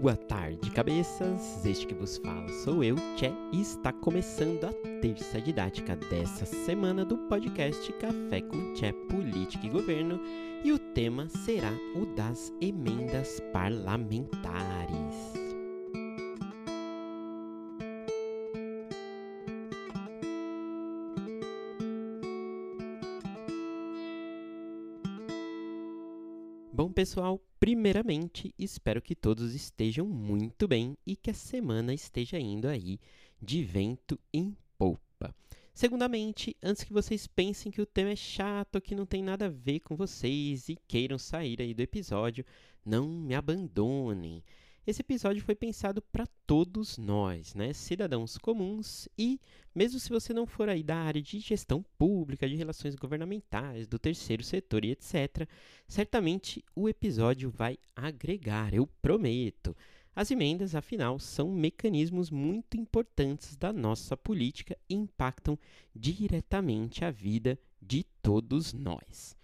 Boa tarde, cabeças! Este que vos fala sou eu, Tché, e está começando a terça didática dessa semana do podcast Café com Tché Política e Governo, e o tema será o das emendas parlamentares. Bom, pessoal, primeiramente espero que todos estejam muito bem e que a semana esteja indo aí de vento em polpa. Segundamente, antes que vocês pensem que o tema é chato, que não tem nada a ver com vocês e queiram sair aí do episódio, não me abandonem. Esse episódio foi pensado para todos nós, né, cidadãos comuns e mesmo se você não for aí da área de gestão pública, de relações governamentais, do terceiro setor e etc, certamente o episódio vai agregar, eu prometo. As emendas, afinal, são mecanismos muito importantes da nossa política e impactam diretamente a vida de todos nós.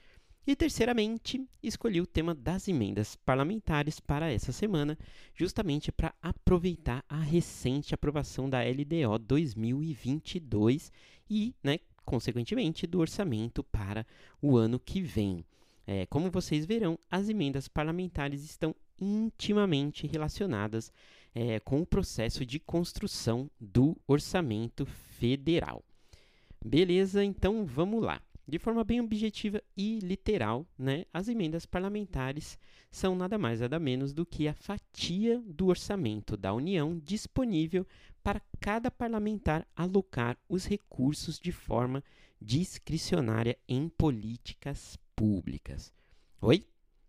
E terceiramente, escolhi o tema das emendas parlamentares para essa semana, justamente para aproveitar a recente aprovação da LDO 2022 e, né, consequentemente, do orçamento para o ano que vem. É, como vocês verão, as emendas parlamentares estão intimamente relacionadas é, com o processo de construção do orçamento federal. Beleza, então vamos lá. De forma bem objetiva e literal, né, as emendas parlamentares são nada mais nada menos do que a fatia do orçamento da União disponível para cada parlamentar alocar os recursos de forma discricionária em políticas públicas. Oi?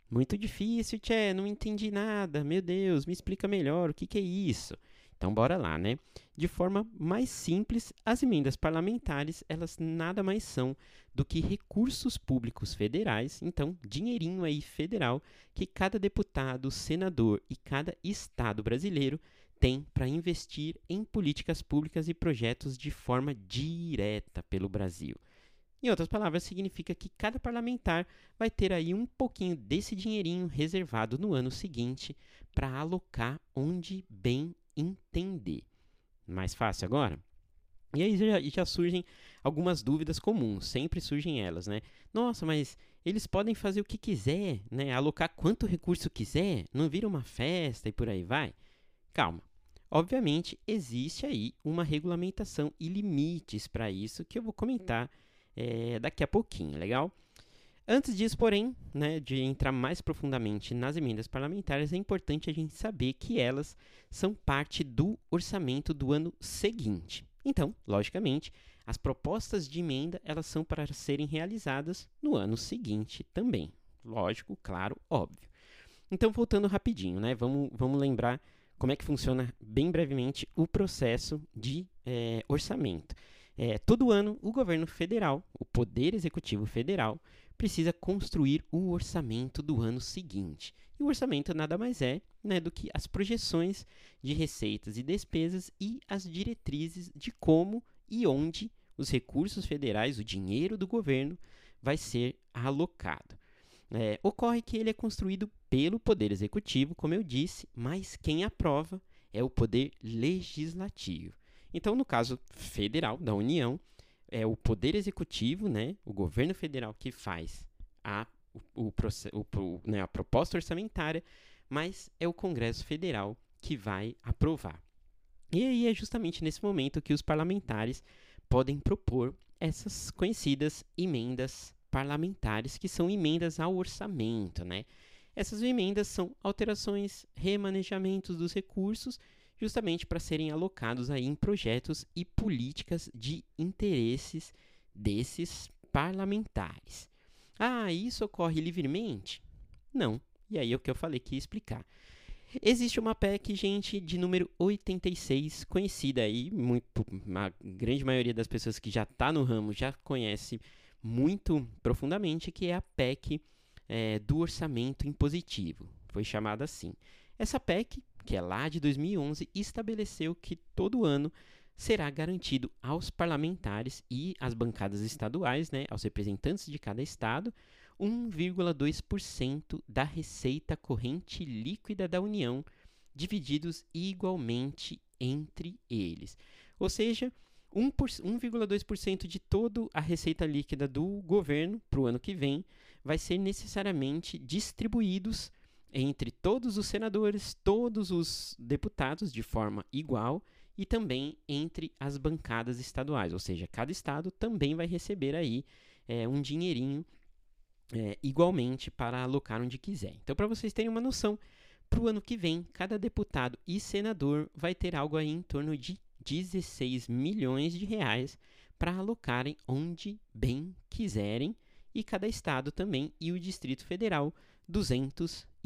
Muito difícil, Tchê, não entendi nada. Meu Deus, me explica melhor o que, que é isso. Então, bora lá, né? De forma mais simples, as emendas parlamentares, elas nada mais são do que recursos públicos federais, então, dinheirinho aí federal, que cada deputado, senador e cada estado brasileiro tem para investir em políticas públicas e projetos de forma direta pelo Brasil. Em outras palavras, significa que cada parlamentar vai ter aí um pouquinho desse dinheirinho reservado no ano seguinte para alocar onde bem entender. Mais fácil agora? E aí já, já, surgem algumas dúvidas comuns, sempre surgem elas, né? Nossa, mas eles podem fazer o que quiser, né? Alocar quanto recurso quiser, não vira uma festa e por aí vai? Calma. Obviamente, existe aí uma regulamentação e limites para isso que eu vou comentar é, daqui a pouquinho, legal? Antes disso, porém, né, de entrar mais profundamente nas emendas parlamentares, é importante a gente saber que elas são parte do orçamento do ano seguinte. Então, logicamente, as propostas de emenda elas são para serem realizadas no ano seguinte também. Lógico, claro, óbvio. Então, voltando rapidinho, né, vamos, vamos lembrar como é que funciona bem brevemente o processo de é, orçamento. É, todo ano, o governo federal, o Poder Executivo Federal, precisa construir o orçamento do ano seguinte. E o orçamento nada mais é né, do que as projeções de receitas e despesas e as diretrizes de como e onde os recursos federais, o dinheiro do governo, vai ser alocado. É, ocorre que ele é construído pelo Poder Executivo, como eu disse, mas quem aprova é o Poder Legislativo. Então, no caso federal, da União, é o poder executivo, né, o governo federal que faz a, o, o, o, né, a proposta orçamentária, mas é o Congresso Federal que vai aprovar. E aí é justamente nesse momento que os parlamentares podem propor essas conhecidas emendas parlamentares, que são emendas ao orçamento, né? Essas emendas são alterações, remanejamentos dos recursos justamente para serem alocados aí em projetos e políticas de interesses desses parlamentares. Ah, isso ocorre livremente? Não. E aí é o que eu falei que ia explicar. Existe uma PEC, gente, de número 86, conhecida aí, muito, a grande maioria das pessoas que já está no ramo já conhece muito profundamente, que é a PEC é, do orçamento impositivo. Foi chamada assim. Essa PEC que é lá de 2011, estabeleceu que todo ano será garantido aos parlamentares e às bancadas estaduais, né, aos representantes de cada estado, 1,2% da receita corrente líquida da União divididos igualmente entre eles. Ou seja, 1,2% de toda a receita líquida do governo para o ano que vem vai ser necessariamente distribuídos entre todos os senadores, todos os deputados de forma igual e também entre as bancadas estaduais, ou seja, cada estado também vai receber aí é, um dinheirinho é, igualmente para alocar onde quiser. Então, para vocês terem uma noção, para o ano que vem, cada deputado e senador vai ter algo aí em torno de 16 milhões de reais para alocarem onde bem quiserem e cada estado também e o Distrito Federal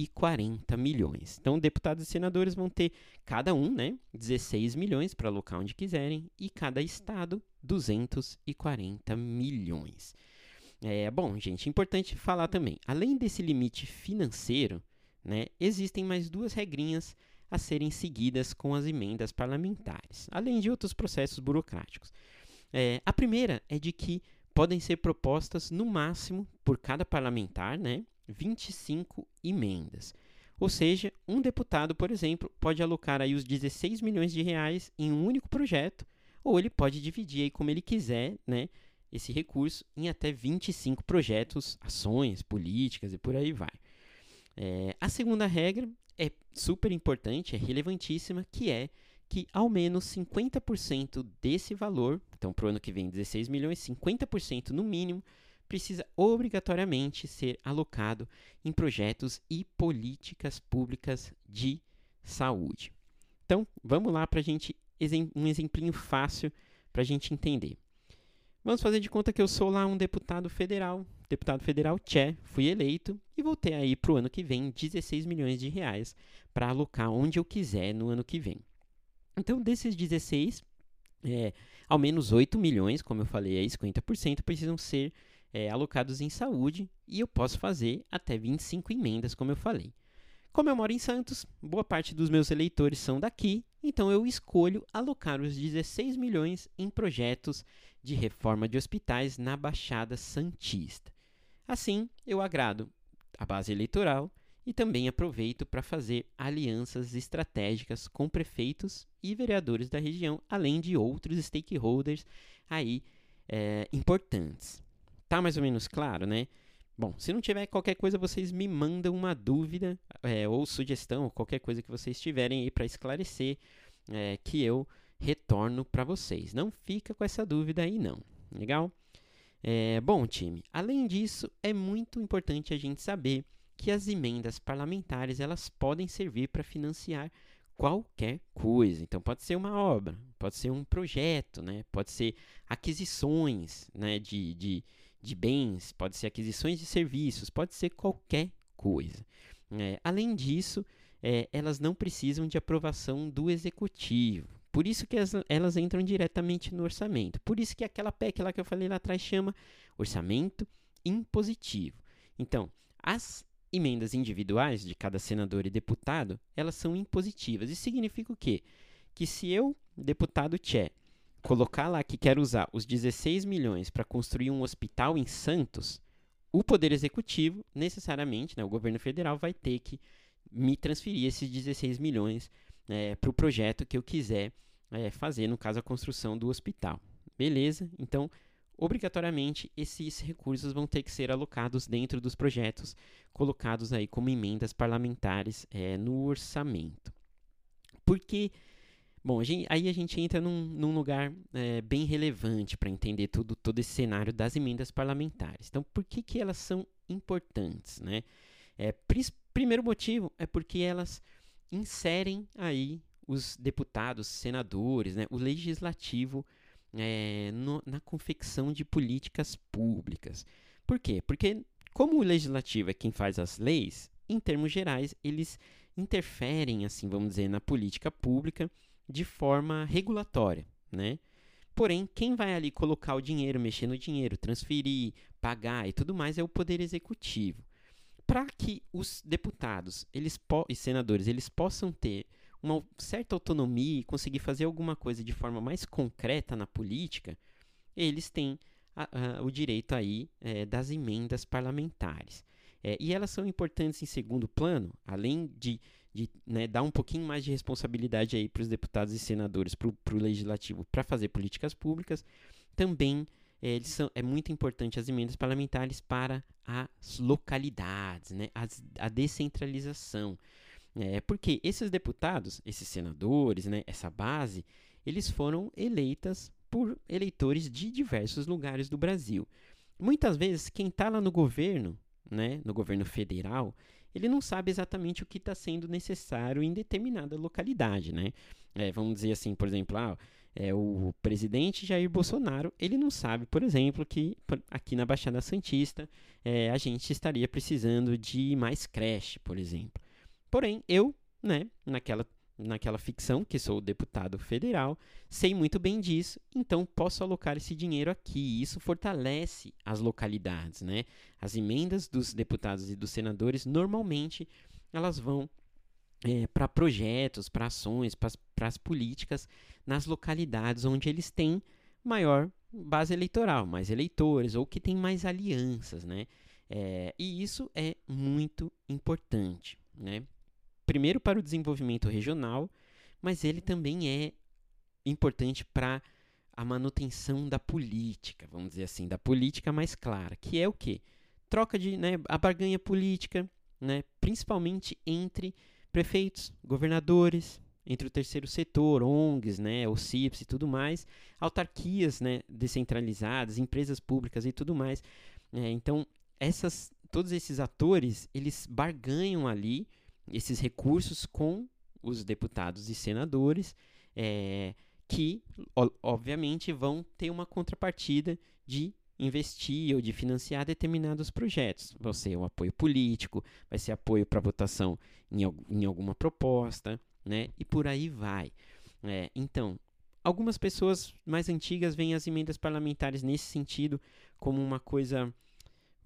240 milhões. Então, deputados e senadores vão ter cada um, né, 16 milhões para alocar onde quiserem e cada estado 240 milhões. É bom, gente, importante falar também. Além desse limite financeiro, né, existem mais duas regrinhas a serem seguidas com as emendas parlamentares, além de outros processos burocráticos. É, a primeira é de que podem ser propostas no máximo por cada parlamentar, né, 25 emendas. Ou seja, um deputado, por exemplo, pode alocar aí os 16 milhões de reais em um único projeto, ou ele pode dividir aí como ele quiser, né, esse recurso em até 25 projetos, ações, políticas e por aí vai. É, a segunda regra é super importante, é relevantíssima, que é que ao menos 50% desse valor, então para o ano que vem 16 milhões, 50% no mínimo, precisa obrigatoriamente ser alocado em projetos e políticas públicas de saúde. Então, vamos lá para gente um exemplinho fácil para a gente entender. Vamos fazer de conta que eu sou lá um deputado federal, deputado federal Tché, fui eleito e vou ter aí para o ano que vem 16 milhões de reais para alocar onde eu quiser no ano que vem. Então, desses 16, é, ao menos 8 milhões, como eu falei, aí 50% precisam ser é, alocados em saúde e eu posso fazer até 25 emendas, como eu falei. Como eu moro em Santos, boa parte dos meus eleitores são daqui, então eu escolho alocar os 16 milhões em projetos de reforma de hospitais na Baixada Santista. Assim, eu agrado a base eleitoral e também aproveito para fazer alianças estratégicas com prefeitos e vereadores da região, além de outros stakeholders aí é, importantes. Tá mais ou menos claro, né? Bom, se não tiver qualquer coisa, vocês me mandam uma dúvida é, ou sugestão, ou qualquer coisa que vocês tiverem aí para esclarecer, é, que eu retorno para vocês. Não fica com essa dúvida aí, não. Legal? É, bom, time, além disso, é muito importante a gente saber que as emendas parlamentares elas podem servir para financiar qualquer coisa. Então, pode ser uma obra, pode ser um projeto, né? pode ser aquisições né? de, de de bens, pode ser aquisições de serviços, pode ser qualquer coisa. É, além disso, é, elas não precisam de aprovação do executivo. Por isso que as, elas entram diretamente no orçamento. Por isso que aquela PEC lá que eu falei lá atrás chama orçamento impositivo. Então, as emendas individuais de cada senador e deputado, elas são impositivas. Isso significa o quê? Que se eu, deputado Tché, colocar lá que quer usar os 16 milhões para construir um hospital em Santos, o Poder Executivo, necessariamente, né, o governo federal, vai ter que me transferir esses 16 milhões é, para o projeto que eu quiser é, fazer, no caso, a construção do hospital. Beleza? Então, obrigatoriamente, esses recursos vão ter que ser alocados dentro dos projetos colocados aí como emendas parlamentares é, no orçamento. Porque Bom, a gente, aí a gente entra num, num lugar é, bem relevante para entender tudo, todo esse cenário das emendas parlamentares. Então, por que, que elas são importantes? Né? É, primeiro motivo é porque elas inserem aí os deputados, senadores, né, o legislativo é, no, na confecção de políticas públicas. Por quê? Porque, como o legislativo é quem faz as leis, em termos gerais, eles interferem, assim, vamos dizer, na política pública de forma regulatória, né? Porém, quem vai ali colocar o dinheiro, mexer no dinheiro, transferir, pagar e tudo mais é o poder executivo. Para que os deputados eles e senadores eles possam ter uma certa autonomia e conseguir fazer alguma coisa de forma mais concreta na política, eles têm a, a, o direito aí é, das emendas parlamentares. É, e elas são importantes em segundo plano, além de de né, dar um pouquinho mais de responsabilidade aí para os deputados e senadores, para o legislativo, para fazer políticas públicas. Também é, são, é muito importante as emendas parlamentares para as localidades, né, as, a descentralização. É, porque esses deputados, esses senadores, né, essa base, eles foram eleitas por eleitores de diversos lugares do Brasil. Muitas vezes, quem está lá no governo, né, no governo federal, ele não sabe exatamente o que está sendo necessário em determinada localidade, né? É, vamos dizer assim, por exemplo, ah, é, o presidente Jair Bolsonaro, ele não sabe, por exemplo, que aqui na Baixada Santista é, a gente estaria precisando de mais creche, por exemplo. Porém, eu, né, naquela naquela ficção, que sou deputado federal, sei muito bem disso, então posso alocar esse dinheiro aqui. Isso fortalece as localidades, né? As emendas dos deputados e dos senadores normalmente elas vão é, para projetos, para ações, para as políticas nas localidades onde eles têm maior base eleitoral, mais eleitores ou que tem mais alianças, né? É, e isso é muito importante, né? Primeiro para o desenvolvimento regional, mas ele também é importante para a manutenção da política, vamos dizer assim, da política mais clara, que é o que? Troca de, né, a barganha política, né, principalmente entre prefeitos, governadores, entre o terceiro setor, ONGs, né, o CIPS e tudo mais, autarquias, né, descentralizadas, empresas públicas e tudo mais. É, então, essas, todos esses atores, eles barganham ali esses recursos com os deputados e senadores, é, que, obviamente, vão ter uma contrapartida de investir ou de financiar determinados projetos. Vai ser um apoio político, vai ser apoio para votação em, em, alguma proposta, né? E por aí vai. É, então, algumas pessoas mais antigas veem as emendas parlamentares nesse sentido como uma coisa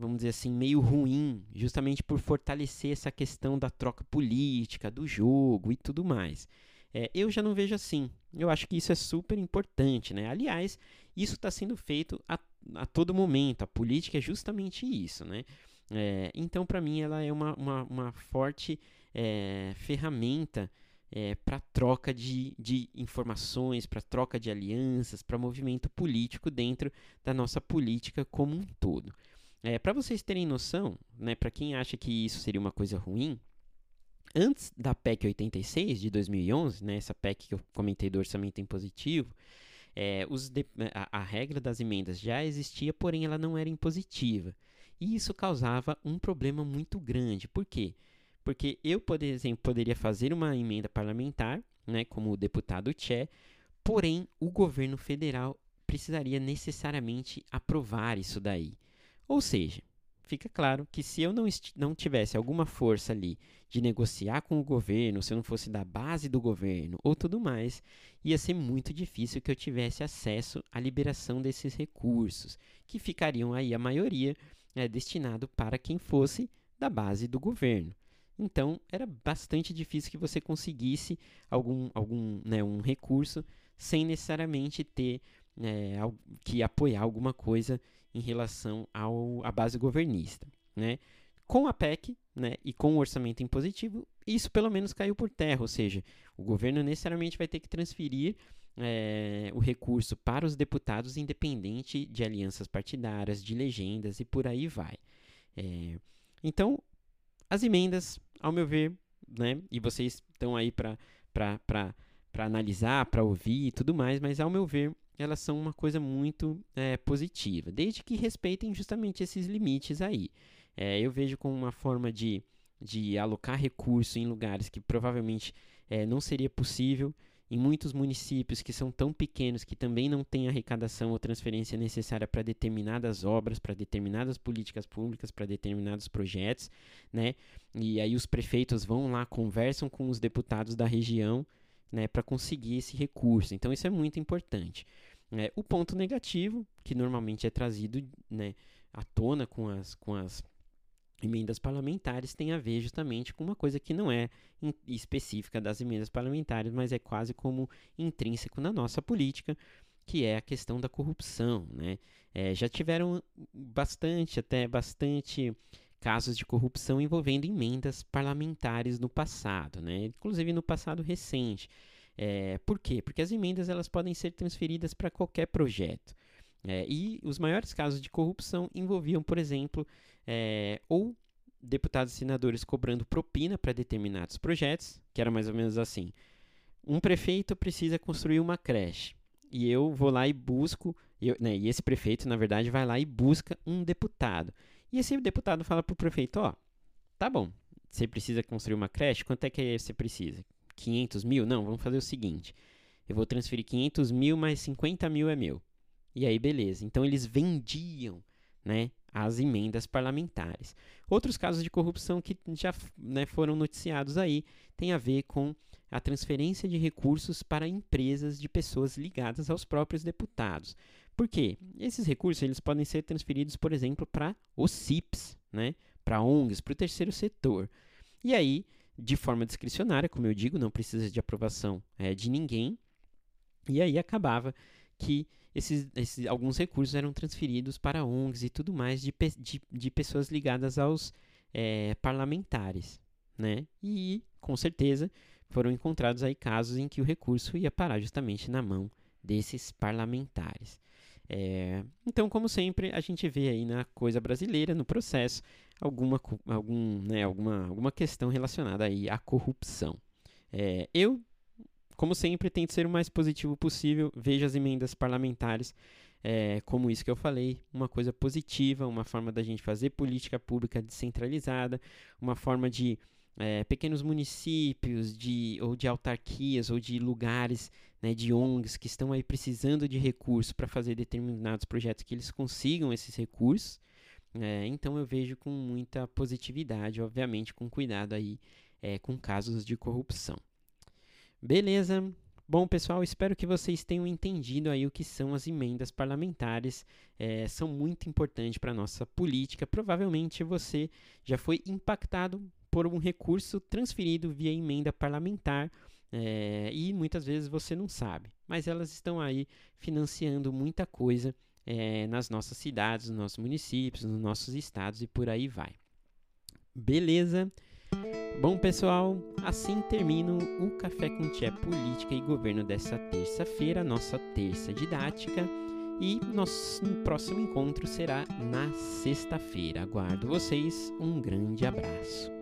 vamos dizer assim, meio ruim, justamente por fortalecer essa questão da troca política, do jogo e tudo mais. É, eu já não vejo assim. Eu acho que isso é super importante, né? Aliás, isso está sendo feito a, a todo momento. A política é justamente isso, né? É, então, para mim, ela é uma, uma, uma forte é, ferramenta é, para troca de, de informações, para troca de alianças, para movimento político dentro da nossa política como um todo. É, para vocês terem noção, né, para quem acha que isso seria uma coisa ruim, antes da PEC 86 de 2011, né, essa PEC que eu comentei do orçamento impositivo, é, de, a, a, regra das emendas já existia, porém ela não era impositiva. E isso causava um problema muito grande. Por quê? Porque eu, por exemplo, poderia fazer uma emenda parlamentar, né, como o deputado Tché, porém o governo federal precisaria necessariamente aprovar isso daí. Ou seja, fica claro que se eu não, não tivesse alguma força ali de negociar com o governo, se eu não fosse da base do governo ou tudo mais, ia ser muito difícil que eu tivesse acesso à liberação desses recursos, que ficariam aí a maioria é, destinado para quem fosse da base do governo. Então, era bastante difícil que você conseguisse algum, algum né, um recurso sem necessariamente ter é, que apoiar alguma coisa em relação ao, à base governista. Né? Com a PEC né, e com o orçamento impositivo, isso pelo menos caiu por terra, ou seja, o governo necessariamente vai ter que transferir é, o recurso para os deputados, independente de alianças partidárias, de legendas e por aí vai. É, então, as emendas, ao meu ver, né, e vocês estão aí para analisar, para ouvir e tudo mais, mas ao meu ver, elas são uma coisa muito é, positiva, desde que respeitem justamente esses limites aí. É, eu vejo como uma forma de, de alocar recurso em lugares que provavelmente é, não seria possível, em muitos municípios que são tão pequenos que também não têm arrecadação ou transferência necessária para determinadas obras, para determinadas políticas públicas, para determinados projetos, né? E aí os prefeitos vão lá, conversam com os deputados da região né, para conseguir esse recurso. Então, isso é muito importante. É, o ponto negativo, que normalmente é trazido né, à tona com as, com as emendas parlamentares, tem a ver justamente com uma coisa que não é específica das emendas parlamentares, mas é quase como intrínseco na nossa política, que é a questão da corrupção. Né? É, já tiveram bastante, até bastante casos de corrupção envolvendo emendas parlamentares no passado, né? inclusive no passado recente. É, por quê? Porque as emendas elas podem ser transferidas para qualquer projeto. É, e os maiores casos de corrupção envolviam, por exemplo, é, ou deputados e senadores cobrando propina para determinados projetos, que era mais ou menos assim: um prefeito precisa construir uma creche e eu vou lá e busco, eu, né, e esse prefeito, na verdade, vai lá e busca um deputado. E esse deputado fala para o prefeito: Ó, tá bom, você precisa construir uma creche, quanto é que você precisa? 500 mil? Não, vamos fazer o seguinte: eu vou transferir 500 mil, mais 50 mil é meu. E aí, beleza. Então, eles vendiam né, as emendas parlamentares. Outros casos de corrupção que já né, foram noticiados aí têm a ver com a transferência de recursos para empresas de pessoas ligadas aos próprios deputados. Por quê? Esses recursos eles podem ser transferidos, por exemplo, para os CIPs, né, para ONGs, para o terceiro setor. E aí, de forma discricionária, como eu digo, não precisa de aprovação é, de ninguém. E aí acabava que esses, esses, alguns recursos eram transferidos para ONGs e tudo mais de, de, de pessoas ligadas aos é, parlamentares. Né? E, com certeza, foram encontrados aí casos em que o recurso ia parar justamente na mão desses parlamentares. É, então, como sempre, a gente vê aí na coisa brasileira, no processo, alguma, algum, né, alguma, alguma questão relacionada aí à corrupção. É, eu como sempre, tento ser o mais positivo possível. Vejo as emendas parlamentares é, como isso que eu falei, uma coisa positiva, uma forma da gente fazer política pública descentralizada, uma forma de é, pequenos municípios, de, ou de autarquias, ou de lugares, né, de ONGs que estão aí precisando de recursos para fazer determinados projetos que eles consigam esses recursos. É, então eu vejo com muita positividade, obviamente com cuidado aí é, com casos de corrupção. Beleza? Bom, pessoal, espero que vocês tenham entendido aí o que são as emendas parlamentares. É, são muito importantes para a nossa política. Provavelmente você já foi impactado por um recurso transferido via emenda parlamentar é, e muitas vezes você não sabe. Mas elas estão aí financiando muita coisa é, nas nossas cidades, nos nossos municípios, nos nossos estados e por aí vai. Beleza? Bom, pessoal, assim termino o Café com Tchê Política e Governo dessa terça-feira, nossa terça didática. E nosso próximo encontro será na sexta-feira. Aguardo vocês. Um grande abraço.